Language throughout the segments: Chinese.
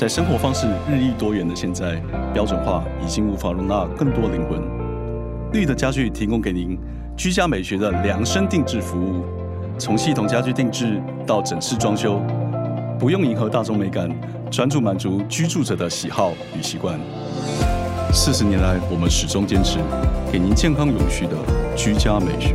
在生活方式日益多元的现在，标准化已经无法容纳更多灵魂。绿的家具提供给您居家美学的量身定制服务，从系统家具定制到整室装修，不用迎合大众美感，专注满足居住者的喜好与习惯。四十年来，我们始终坚持给您健康永续的居家美学。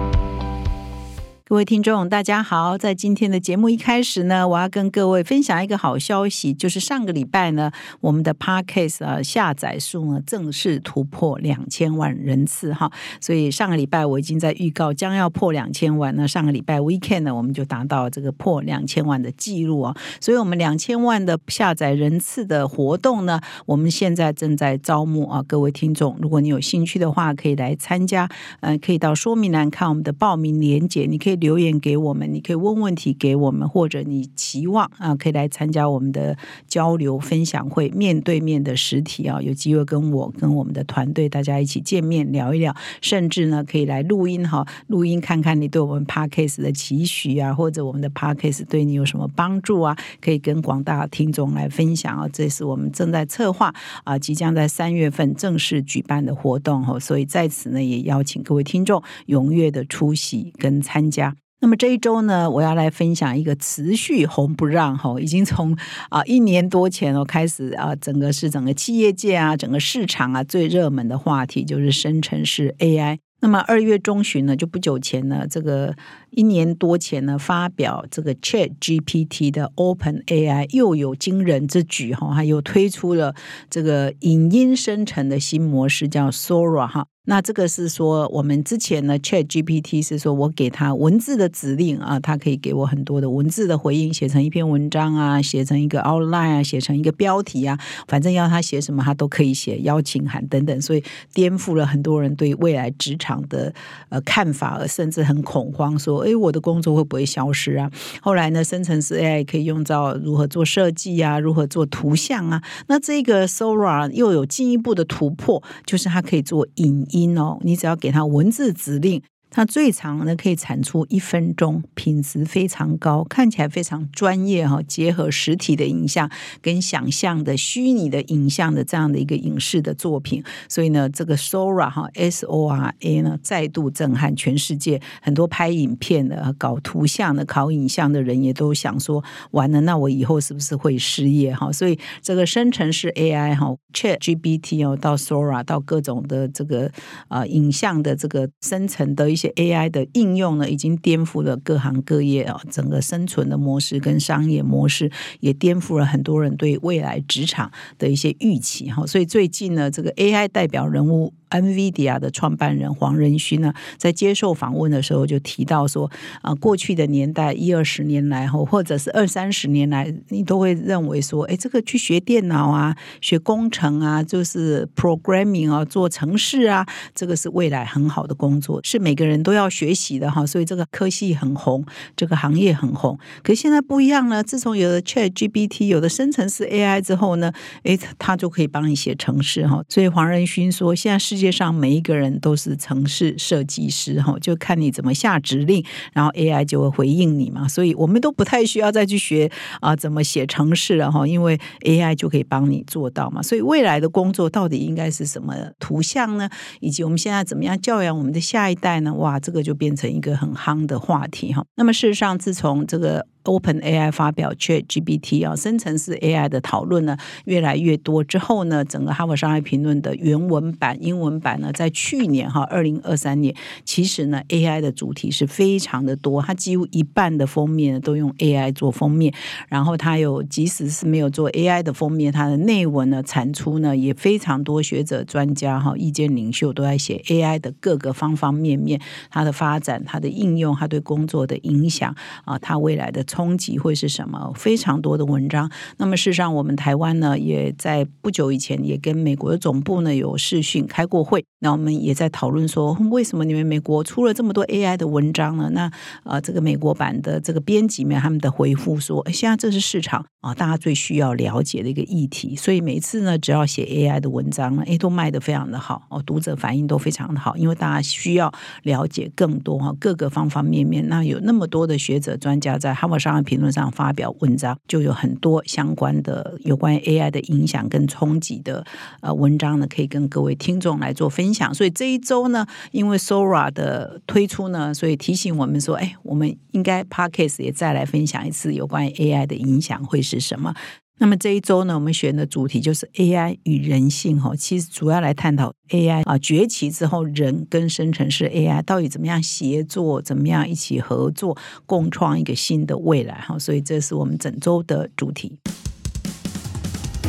各位听众，大家好！在今天的节目一开始呢，我要跟各位分享一个好消息，就是上个礼拜呢，我们的 Podcast 啊下载数呢正式突破两千万人次哈。所以上个礼拜我已经在预告将要破两千万，那上个礼拜 Weekend 呢，我们就达到这个破两千万的记录啊。所以我们两千万的下载人次的活动呢，我们现在正在招募啊，各位听众，如果你有兴趣的话，可以来参加，嗯，可以到说明栏看我们的报名链接，你可以。留言给我们，你可以问问题给我们，或者你期望啊，可以来参加我们的交流分享会，面对面的实体啊，有机会跟我跟我们的团队大家一起见面聊一聊，甚至呢可以来录音哈，录音看看你对我们 Parkcase 的期许啊，或者我们的 Parkcase 对你有什么帮助啊，可以跟广大听众来分享啊。这是我们正在策划啊，即将在三月份正式举办的活动哈，所以在此呢也邀请各位听众踊跃的出席跟参加。那么这一周呢，我要来分享一个持续红不让哈，已经从啊一年多前哦开始啊，整个是整个企业界啊，整个市场啊最热门的话题就是生成式 AI。那么二月中旬呢，就不久前呢，这个一年多前呢，发表这个 Chat GPT 的 Open AI 又有惊人之举哈，它又推出了这个影音生成的新模式，叫 Sora 哈。那这个是说，我们之前呢，Chat GPT 是说我给他文字的指令啊，它可以给我很多的文字的回应，写成一篇文章啊，写成一个 outline 啊，写成一个标题啊，反正要他写什么，他都可以写邀请函等等，所以颠覆了很多人对未来职场的呃看法，甚至很恐慌，说，哎，我的工作会不会消失啊？后来呢，生成式 AI 可以用到如何做设计啊，如何做图像啊，那这个 Sora 又有进一步的突破，就是它可以做影。音哦，你只要给他文字指令。它最长呢可以产出一分钟，品质非常高，看起来非常专业哈。结合实体的影像跟想象的虚拟的影像的这样的一个影视的作品，所以呢，这个 Sora 哈 S O R A 呢再度震撼全世界。很多拍影片的、搞图像的、考影像的人也都想说：完了，那我以后是不是会失业哈？所以这个生成式 AI 哈，Chat GPT 哦，到 Sora 到各种的这个啊影像的这个生成的一。些 AI 的应用呢，已经颠覆了各行各业啊，整个生存的模式跟商业模式，也颠覆了很多人对未来职场的一些预期哈。所以最近呢，这个 AI 代表人物。NVIDIA 的创办人黄仁勋呢，在接受访问的时候就提到说，啊，过去的年代一二十年来后，或者是二三十年来，你都会认为说，哎，这个去学电脑啊，学工程啊，就是 programming 啊，做城市啊，这个是未来很好的工作，是每个人人都要学习的哈。所以这个科系很红，这个行业很红。可现在不一样了，自从有了 Chat GPT，有了生成式 AI 之后呢，哎，它就可以帮你写城市哈。所以黄仁勋说，现在世界上每一个人都是城市设计师哈，就看你怎么下指令，然后 AI 就会回应你嘛。所以我们都不太需要再去学啊怎么写城市了哈，因为 AI 就可以帮你做到嘛。所以未来的工作到底应该是什么图像呢？以及我们现在怎么样教养我们的下一代呢？哇，这个就变成一个很夯的话题哈。那么事实上，自从这个 Open AI 发表 Chat GPT 啊，生成式 AI 的讨论呢越来越多之后呢，整个哈佛商业评论的原文版英文版呢，在去年哈二零二三年，其实呢 AI 的主题是非常的多，它几乎一半的封面都用 AI 做封面，然后它有即使是没有做 AI 的封面，它的内文呢产出呢也非常多，学者专家哈意见领袖都在写 AI 的各个方方面面，它的发展、它的应用、它对工作的影响啊，它未来的。冲击会是什么？非常多的文章。那么事实上，我们台湾呢，也在不久以前也跟美国的总部呢有视讯开过会。那我们也在讨论说，为什么你们美国出了这么多 AI 的文章呢？那呃，这个美国版的这个编辑们他们的回复说，现在这是市场啊，大家最需要了解的一个议题。所以每次呢，只要写 AI 的文章呢，哎，都卖得非常的好哦，读者反应都非常的好，因为大家需要了解更多哈各个方方面面。那有那么多的学者专家在《哈佛商业评论》上发表文章，就有很多相关的有关于 AI 的影响跟冲击的呃文章呢，可以跟各位听众来做分享。所以这一周呢，因为 Sora 的推出呢，所以提醒我们说，哎，我们应该 Podcast 也再来分享一次有关于 AI 的影响会是什么。那么这一周呢，我们选的主题就是 AI 与人性哈，其实主要来探讨 AI 啊崛起之后，人跟生成式 AI 到底怎么样协作，怎么样一起合作，共创一个新的未来哈。所以这是我们整周的主题。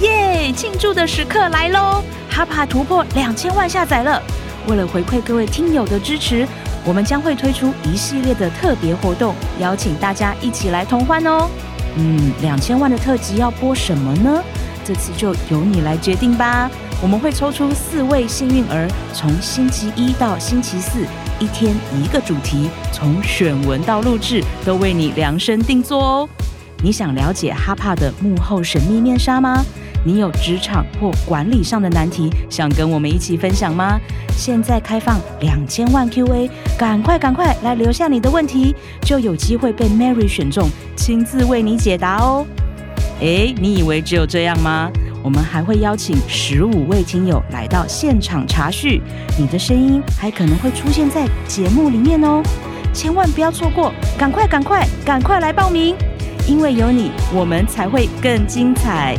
耶！庆祝的时刻来喽！哈帕突破两千万下载了。为了回馈各位听友的支持，我们将会推出一系列的特别活动，邀请大家一起来同欢哦。嗯，两千万的特辑要播什么呢？这次就由你来决定吧。我们会抽出四位幸运儿，从星期一到星期四，一天一个主题，从选文到录制，都为你量身定做哦。你想了解哈帕的幕后神秘面纱吗？你有职场或管理上的难题，想跟我们一起分享吗？现在开放两千万 Q&A，赶快赶快来留下你的问题，就有机会被 Mary 选中，亲自为你解答哦。诶，你以为只有这样吗？我们还会邀请十五位听友来到现场查叙，你的声音还可能会出现在节目里面哦，千万不要错过，赶快赶快赶快来报名，因为有你，我们才会更精彩。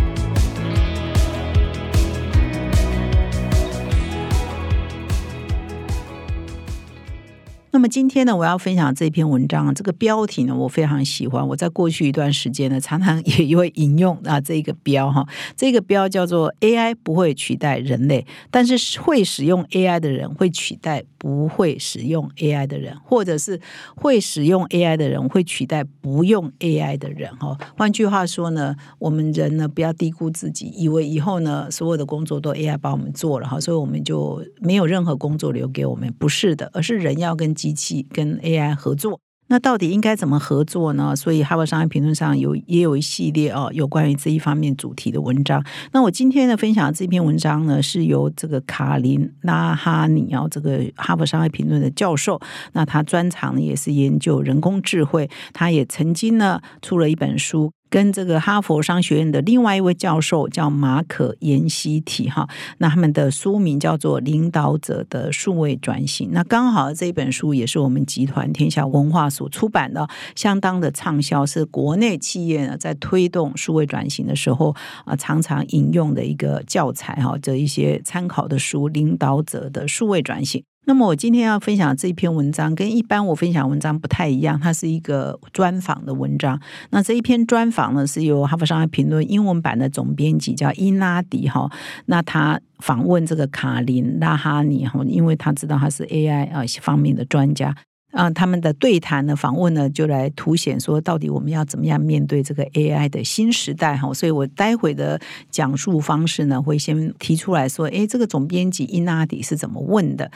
那么今天呢，我要分享这篇文章，这个标题呢，我非常喜欢。我在过去一段时间呢，常常也会引用啊这个标哈，这个标叫做 “AI 不会取代人类，但是会使用 AI 的人会取代不会使用 AI 的人，或者是会使用 AI 的人会取代不用 AI 的人。”哈，换句话说呢，我们人呢不要低估自己，以为以后呢所有的工作都 AI 帮我们做了哈，所以我们就没有任何工作留给我们。不是的，而是人要跟机器跟 AI 合作，那到底应该怎么合作呢？所以《哈佛商业评论》上有也有一系列哦，有关于这一方面主题的文章。那我今天呢分享的这篇文章呢，是由这个卡林拉哈尼哦，这个《哈佛商业评论》的教授，那他专长呢也是研究人工智慧，他也曾经呢出了一本书。跟这个哈佛商学院的另外一位教授叫马可延希提哈，那他们的书名叫做《领导者的数位转型》。那刚好这本书也是我们集团天下文化所出版的，相当的畅销，是国内企业呢在推动数位转型的时候啊常常引用的一个教材哈，这一些参考的书，《领导者的数位转型》。那么我今天要分享这一篇文章，跟一般我分享文章不太一样，它是一个专访的文章。那这一篇专访呢，是由《哈佛商业评论》英文版的总编辑叫伊拉迪哈，那他访问这个卡林拉哈尼哈，因为他知道他是 AI 啊方面的专家啊，他们的对谈呢访问呢，就来凸显说，到底我们要怎么样面对这个 AI 的新时代哈。所以我待会的讲述方式呢，会先提出来说，哎，这个总编辑伊拉迪是怎么问的。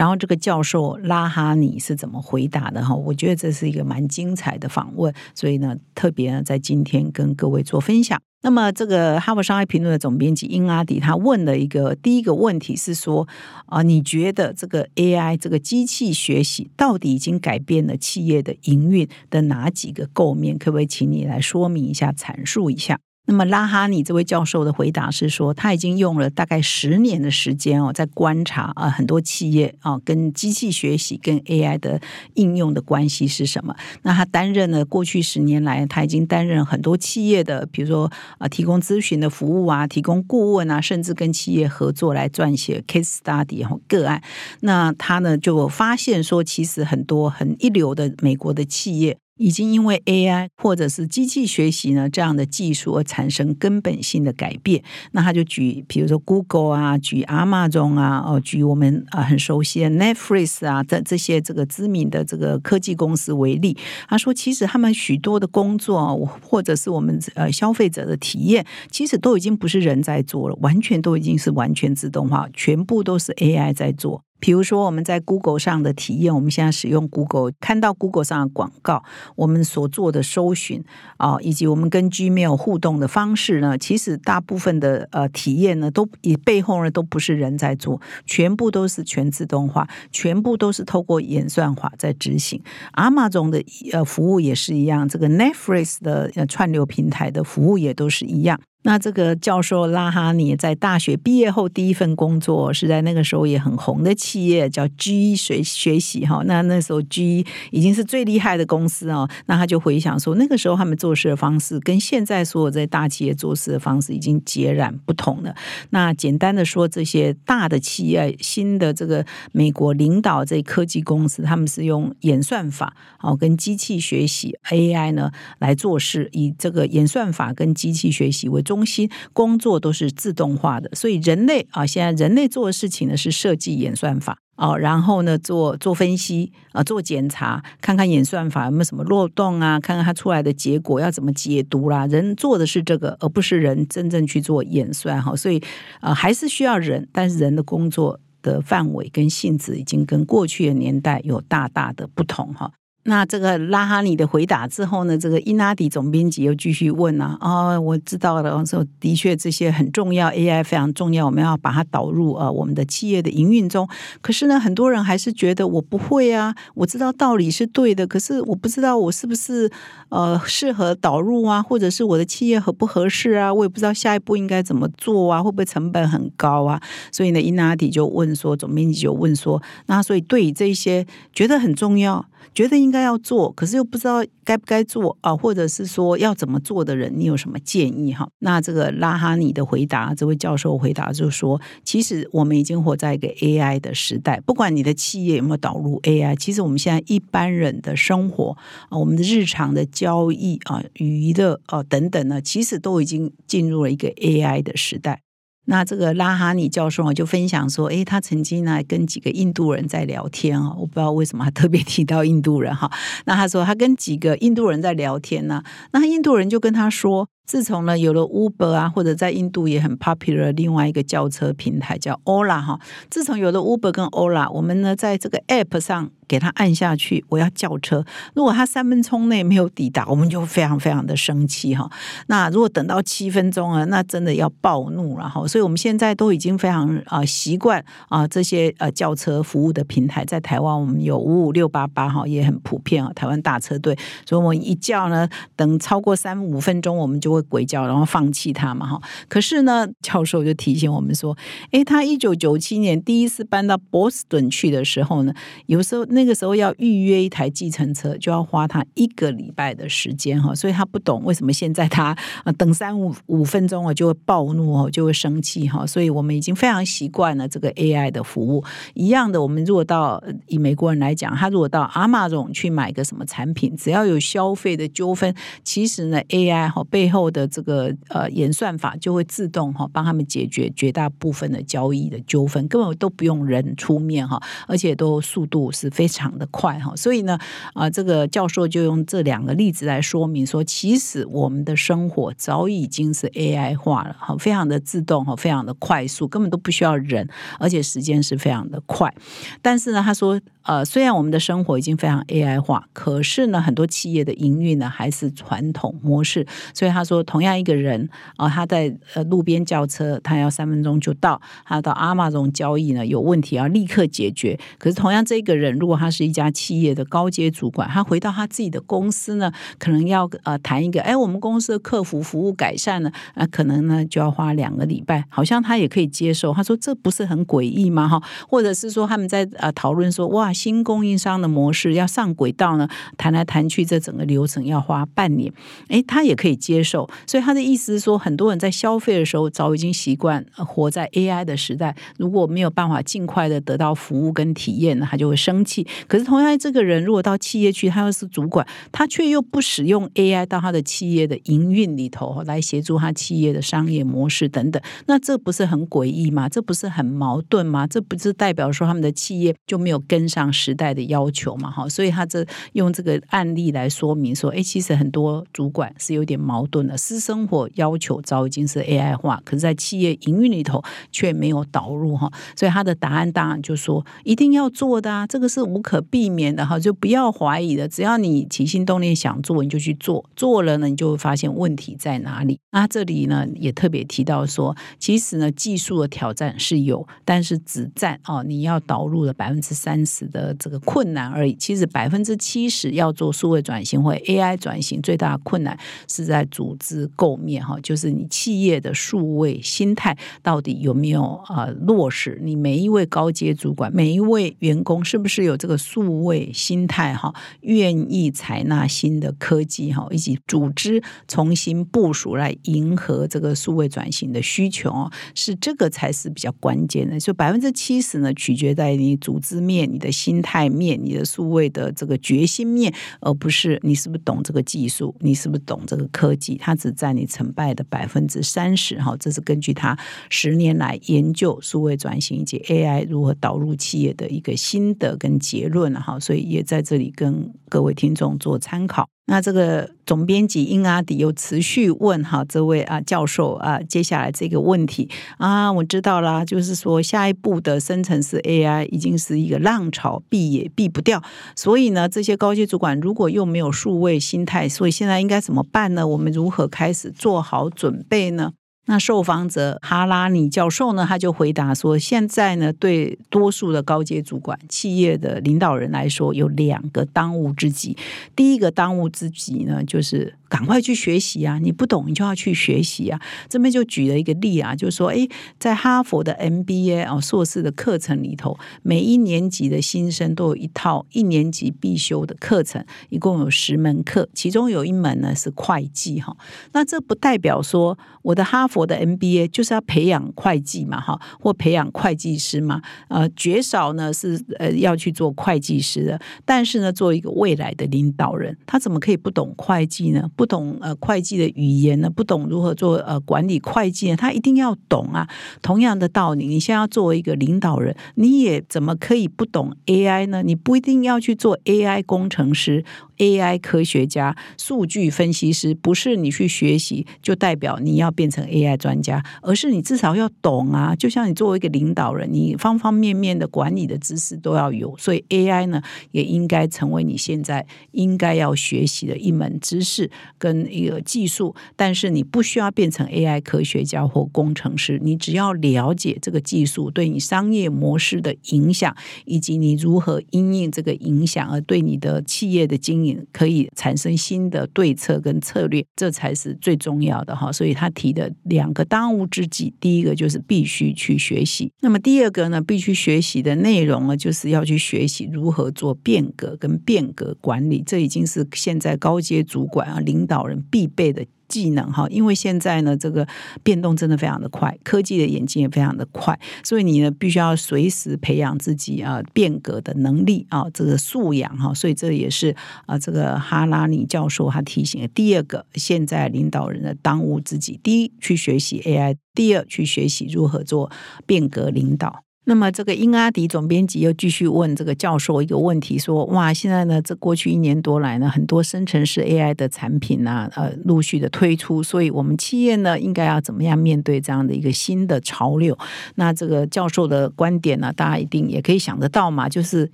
然后这个教授拉哈尼是怎么回答的哈？我觉得这是一个蛮精彩的访问，所以呢，特别呢在今天跟各位做分享。那么这个《哈佛商业评论》的总编辑英阿迪他问了一个第一个问题是说啊，你觉得这个 AI 这个机器学习到底已经改变了企业的营运的哪几个构面？可不可以请你来说明一下、阐述一下？那么拉哈尼这位教授的回答是说，他已经用了大概十年的时间哦，在观察啊很多企业啊跟机器学习跟 AI 的应用的关系是什么。那他担任了过去十年来，他已经担任很多企业的，比如说啊提供咨询的服务啊，提供顾问啊，甚至跟企业合作来撰写 case study 和个案。那他呢就发现说，其实很多很一流的美国的企业。已经因为 AI 或者是机器学习呢这样的技术而产生根本性的改变。那他就举，比如说 Google 啊，举 Amazon 啊，哦，举我们啊很熟悉的 Netflix 啊的这些这个知名的这个科技公司为例。他说，其实他们许多的工作，或者是我们呃消费者的体验，其实都已经不是人在做了，完全都已经是完全自动化，全部都是 AI 在做。比如说，我们在 Google 上的体验，我们现在使用 Google，看到 Google 上的广告，我们所做的搜寻啊，以及我们跟 Gmail 互动的方式呢，其实大部分的呃体验呢，都以背后呢都不是人在做，全部都是全自动化，全部都是透过演算法在执行。阿玛总的呃服务也是一样，这个 Netflix 的呃串流平台的服务也都是一样。那这个教授拉哈尼在大学毕业后第一份工作是在那个时候也很红的企业叫 G 学学习哈。那那时候 G 已经是最厉害的公司哦。那他就回想说，那个时候他们做事的方式跟现在所有在大企业做事的方式已经截然不同了。那简单的说，这些大的企业、新的这个美国领导这科技公司，他们是用演算法哦跟机器学习 AI 呢来做事，以这个演算法跟机器学习为。中心工作都是自动化的，所以人类啊，现在人类做的事情呢是设计演算法啊，然后呢做做分析啊，做检查，看看演算法有没有什么漏洞啊，看看它出来的结果要怎么解读啦。人做的是这个，而不是人真正去做演算哈，所以呃还是需要人，但是人的工作的范围跟性质已经跟过去的年代有大大的不同哈。那这个拉哈尼的回答之后呢？这个伊纳迪总编辑又继续问啊，哦，我知道了，说的确这些很重要，AI 非常重要，我们要把它导入啊我们的企业的营运中。可是呢，很多人还是觉得我不会啊，我知道道理是对的，可是我不知道我是不是呃适合导入啊，或者是我的企业合不合适啊？我也不知道下一步应该怎么做啊，会不会成本很高啊？所以呢，伊纳迪就问说，总编辑就问说，那所以对于这些觉得很重要。觉得应应该要做，可是又不知道该不该做啊，或者是说要怎么做的人，你有什么建议哈？那这个拉哈尼的回答，这位教授回答就是说，其实我们已经活在一个 AI 的时代，不管你的企业有没有导入 AI，其实我们现在一般人的生活啊，我们的日常的交易啊、娱乐啊等等呢，其实都已经进入了一个 AI 的时代。那这个拉哈尼教授啊，就分享说，诶，他曾经呢跟几个印度人在聊天哦，我不知道为什么他特别提到印度人哈。那他说他跟几个印度人在聊天呢，那印度人就跟他说。自从呢有了 Uber 啊，或者在印度也很 popular 另外一个轿车平台叫 Ola 哈。自从有了 Uber 跟 Ola，我们呢在这个 App 上给它按下去，我要叫车。如果它三分钟内没有抵达，我们就非常非常的生气哈。那如果等到七分钟啊，那真的要暴怒了哈。所以我们现在都已经非常啊习惯啊这些呃轿车服务的平台，在台湾我们有五五六八八哈，也很普遍啊。台湾大车队，所以我们一叫呢，等超过三五分钟，我们就会。鬼叫，然后放弃他嘛哈。可是呢，教授就提醒我们说，诶，他一九九七年第一次搬到波士顿去的时候呢，有时候那个时候要预约一台计程车，就要花他一个礼拜的时间哈。所以他不懂为什么现在他等三五五分钟啊就会暴怒哦，就会生气哈。所以我们已经非常习惯了这个 AI 的服务。一样的，我们如果到以美国人来讲，他如果到阿玛总去买个什么产品，只要有消费的纠纷，其实呢 AI 哈背后。后的这个呃演算法就会自动哈帮他们解决绝大部分的交易的纠纷，根本都不用人出面哈，而且都速度是非常的快哈。所以呢啊，这个教授就用这两个例子来说明说，其实我们的生活早已经是 AI 化了哈，非常的自动哈，非常的快速，根本都不需要人，而且时间是非常的快。但是呢，他说呃，虽然我们的生活已经非常 AI 化，可是呢，很多企业的营运呢还是传统模式，所以他说。同样一个人啊，他在呃路边叫车，他要三分钟就到；他到阿玛总交易呢，有问题要立刻解决。可是同样这个人，如果他是一家企业的高阶主管，他回到他自己的公司呢，可能要呃谈一个，哎，我们公司的客服服务改善呢，啊，可能呢就要花两个礼拜。好像他也可以接受，他说这不是很诡异吗？哈，或者是说他们在呃讨论说，哇，新供应商的模式要上轨道呢，谈来谈去，这整个流程要花半年，哎，他也可以接受。受。所以他的意思是说，很多人在消费的时候早已经习惯活在 AI 的时代，如果没有办法尽快的得到服务跟体验，他就会生气。可是同样，这个人如果到企业去，他又是主管，他却又不使用 AI 到他的企业的营运里头来协助他企业的商业模式等等，那这不是很诡异吗？这不是很矛盾吗？这不是代表说他们的企业就没有跟上时代的要求嘛？哈，所以他这用这个案例来说明说，哎，其实很多主管是有点矛盾，私生活要求早已经是 AI 化，可是，在企业营运里头却没有导入哈，所以他的答案当然就说一定要做的啊，这个是无可避免的哈，就不要怀疑的，只要你起心动念想做，你就去做，做了呢，你就会发现问题在哪里。那这里呢，也特别提到说，其实呢，技术的挑战是有，但是只占哦，你要导入的百分之三十的这个困难而已。其实百分之七十要做数位转型或 AI 转型，最大的困难是在组资构面哈，就是你企业的数位心态到底有没有啊落实？你每一位高阶主管，每一位员工是不是有这个数位心态哈？愿意采纳新的科技哈，以及组织重新部署来迎合这个数位转型的需求哦，是这个才是比较关键的。所以百分之七十呢，取决在你组织面、你的心态面、你的数位的这个决心面，而不是你是不是懂这个技术，你是不是懂这个科技。它它只占你成败的百分之三十哈，这是根据他十年来研究数位转型以及 AI 如何导入企业的一个心得跟结论哈，所以也在这里跟各位听众做参考。那这个总编辑英阿迪又持续问哈，这位啊教授啊，接下来这个问题啊，我知道啦，就是说下一步的生成式 AI 已经是一个浪潮，避也避不掉。所以呢，这些高级主管如果又没有数位心态，所以现在应该怎么办呢？我们如何开始做好准备呢？那受访者哈拉尼教授呢，他就回答说：现在呢，对多数的高阶主管、企业的领导人来说，有两个当务之急。第一个当务之急呢，就是。赶快去学习啊！你不懂，你就要去学习啊！这边就举了一个例啊，就是说，诶，在哈佛的 MBA 啊硕士的课程里头，每一年级的新生都有一套一年级必修的课程，一共有十门课，其中有一门呢是会计哈。那这不代表说我的哈佛我的 MBA 就是要培养会计嘛哈，或培养会计师嘛？呃，绝少呢是呃要去做会计师的，但是呢，做一个未来的领导人，他怎么可以不懂会计呢？不懂呃会计的语言呢？不懂如何做呃管理会计呢？他一定要懂啊！同样的道理，你现在要作为一个领导人，你也怎么可以不懂 AI 呢？你不一定要去做 AI 工程师。AI 科学家、数据分析师，不是你去学习就代表你要变成 AI 专家，而是你至少要懂啊。就像你作为一个领导人，你方方面面的管理的知识都要有，所以 AI 呢，也应该成为你现在应该要学习的一门知识跟一个技术。但是你不需要变成 AI 科学家或工程师，你只要了解这个技术对你商业模式的影响，以及你如何因应这个影响而对你的企业的经营。可以产生新的对策跟策略，这才是最重要的哈。所以他提的两个当务之急，第一个就是必须去学习。那么第二个呢，必须学习的内容呢，就是要去学习如何做变革跟变革管理。这已经是现在高阶主管啊、领导人必备的。技能哈，因为现在呢，这个变动真的非常的快，科技的演进也非常的快，所以你呢必须要随时培养自己啊变革的能力啊，这个素养哈，所以这也是啊这个哈拉尼教授他提醒的第二个，现在领导人的当务之急，第一去学习 AI，第二去学习如何做变革领导。那么，这个英阿迪总编辑又继续问这个教授一个问题，说：“哇，现在呢，这过去一年多来呢，很多生成式 AI 的产品呢，呃，陆续的推出，所以我们企业呢，应该要怎么样面对这样的一个新的潮流？”那这个教授的观点呢，大家一定也可以想得到嘛，就是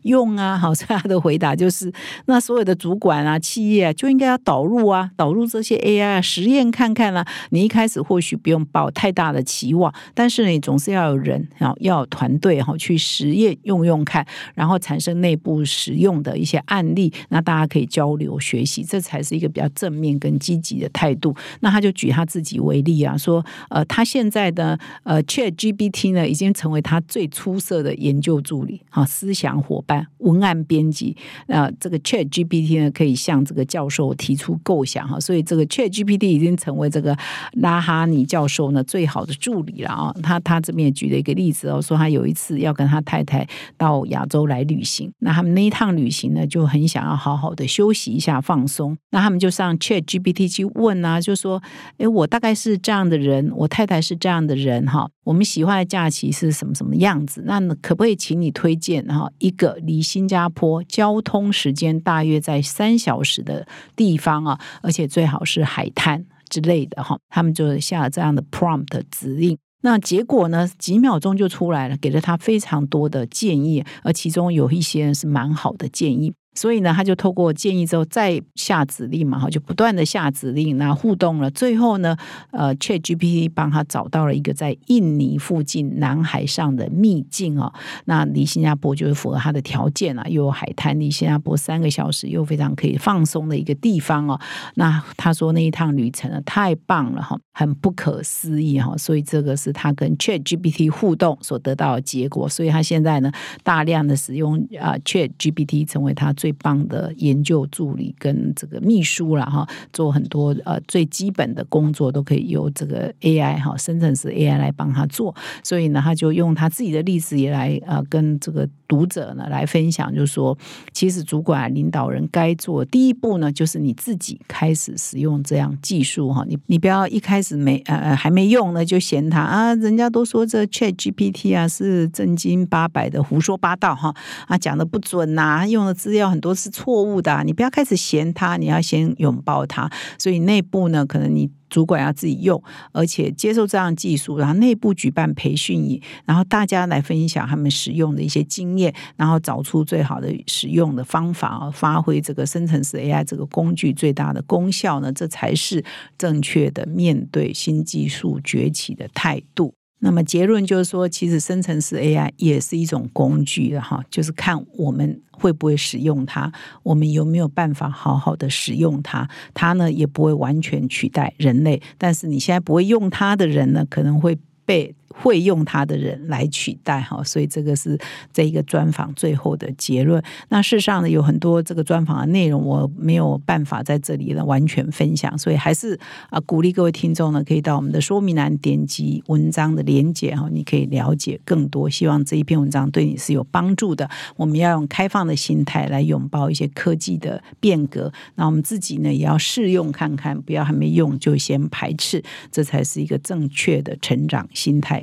用啊，好，他的回答就是：那所有的主管啊，企业啊，就应该要导入啊，导入这些 AI，实验看看啦。你一开始或许不用抱太大的期望，但是你总是要有人，然后要有团队。队哈去实验用用看，然后产生内部使用的一些案例，那大家可以交流学习，这才是一个比较正面跟积极的态度。那他就举他自己为例啊，说呃，他现在的呃 Chat GPT 呢，已经成为他最出色的研究助理啊，思想伙伴、文案编辑。那这个 Chat GPT 呢，可以向这个教授提出构想哈，所以这个 Chat GPT 已经成为这个拉哈尼教授呢最好的助理了啊。他他这边也举了一个例子哦，说他有有一次要跟他太太到亚洲来旅行，那他们那一趟旅行呢，就很想要好好的休息一下、放松，那他们就上 Chat GPT 去问啊，就说：“诶，我大概是这样的人，我太太是这样的人哈，我们喜欢的假期是什么什么样子？那可不可以请你推荐哈一个离新加坡交通时间大约在三小时的地方啊，而且最好是海滩之类的哈？”他们就下了这样的 prompt 指令。那结果呢？几秒钟就出来了，给了他非常多的建议，而其中有一些是蛮好的建议。所以呢，他就透过建议之后再下指令嘛，哈，就不断的下指令，那互动了。最后呢，呃，Chat GPT 帮他找到了一个在印尼附近南海上的秘境哦，那离新加坡就是符合他的条件啊，又有海滩，离新加坡三个小时，又非常可以放松的一个地方哦。那他说那一趟旅程呢，太棒了哈，很不可思议哈。所以这个是他跟 Chat GPT 互动所得到的结果。所以他现在呢，大量的使用啊 Chat GPT 成为他最最棒的研究助理跟这个秘书了哈，做很多呃最基本的工作都可以由这个 AI 哈深圳市 AI 来帮他做，所以呢，他就用他自己的例子也来呃跟这个读者呢来分享，就是说，其实主管领导人该做第一步呢，就是你自己开始使用这样技术哈，你你不要一开始没呃还没用呢就嫌他啊，人家都说这 Chat GPT 啊是正经八百的胡说八道哈啊讲的不准呐，用的资料。很多是错误的，你不要开始嫌他，你要先拥抱他。所以内部呢，可能你主管要自己用，而且接受这样技术，然后内部举办培训，然后大家来分享他们使用的一些经验，然后找出最好的使用的方法，发挥这个生成式 AI 这个工具最大的功效呢？这才是正确的面对新技术崛起的态度。那么结论就是说，其实生成式 AI 也是一种工具的哈，就是看我们会不会使用它，我们有没有办法好好的使用它。它呢也不会完全取代人类，但是你现在不会用它的人呢，可能会被。会用它的人来取代哈，所以这个是这一个专访最后的结论。那事实上呢，有很多这个专访的内容我没有办法在这里呢完全分享，所以还是啊鼓励各位听众呢可以到我们的说明栏点击文章的连接哈，你可以了解更多。希望这一篇文章对你是有帮助的。我们要用开放的心态来拥抱一些科技的变革，那我们自己呢也要试用看看，不要还没用就先排斥，这才是一个正确的成长心态。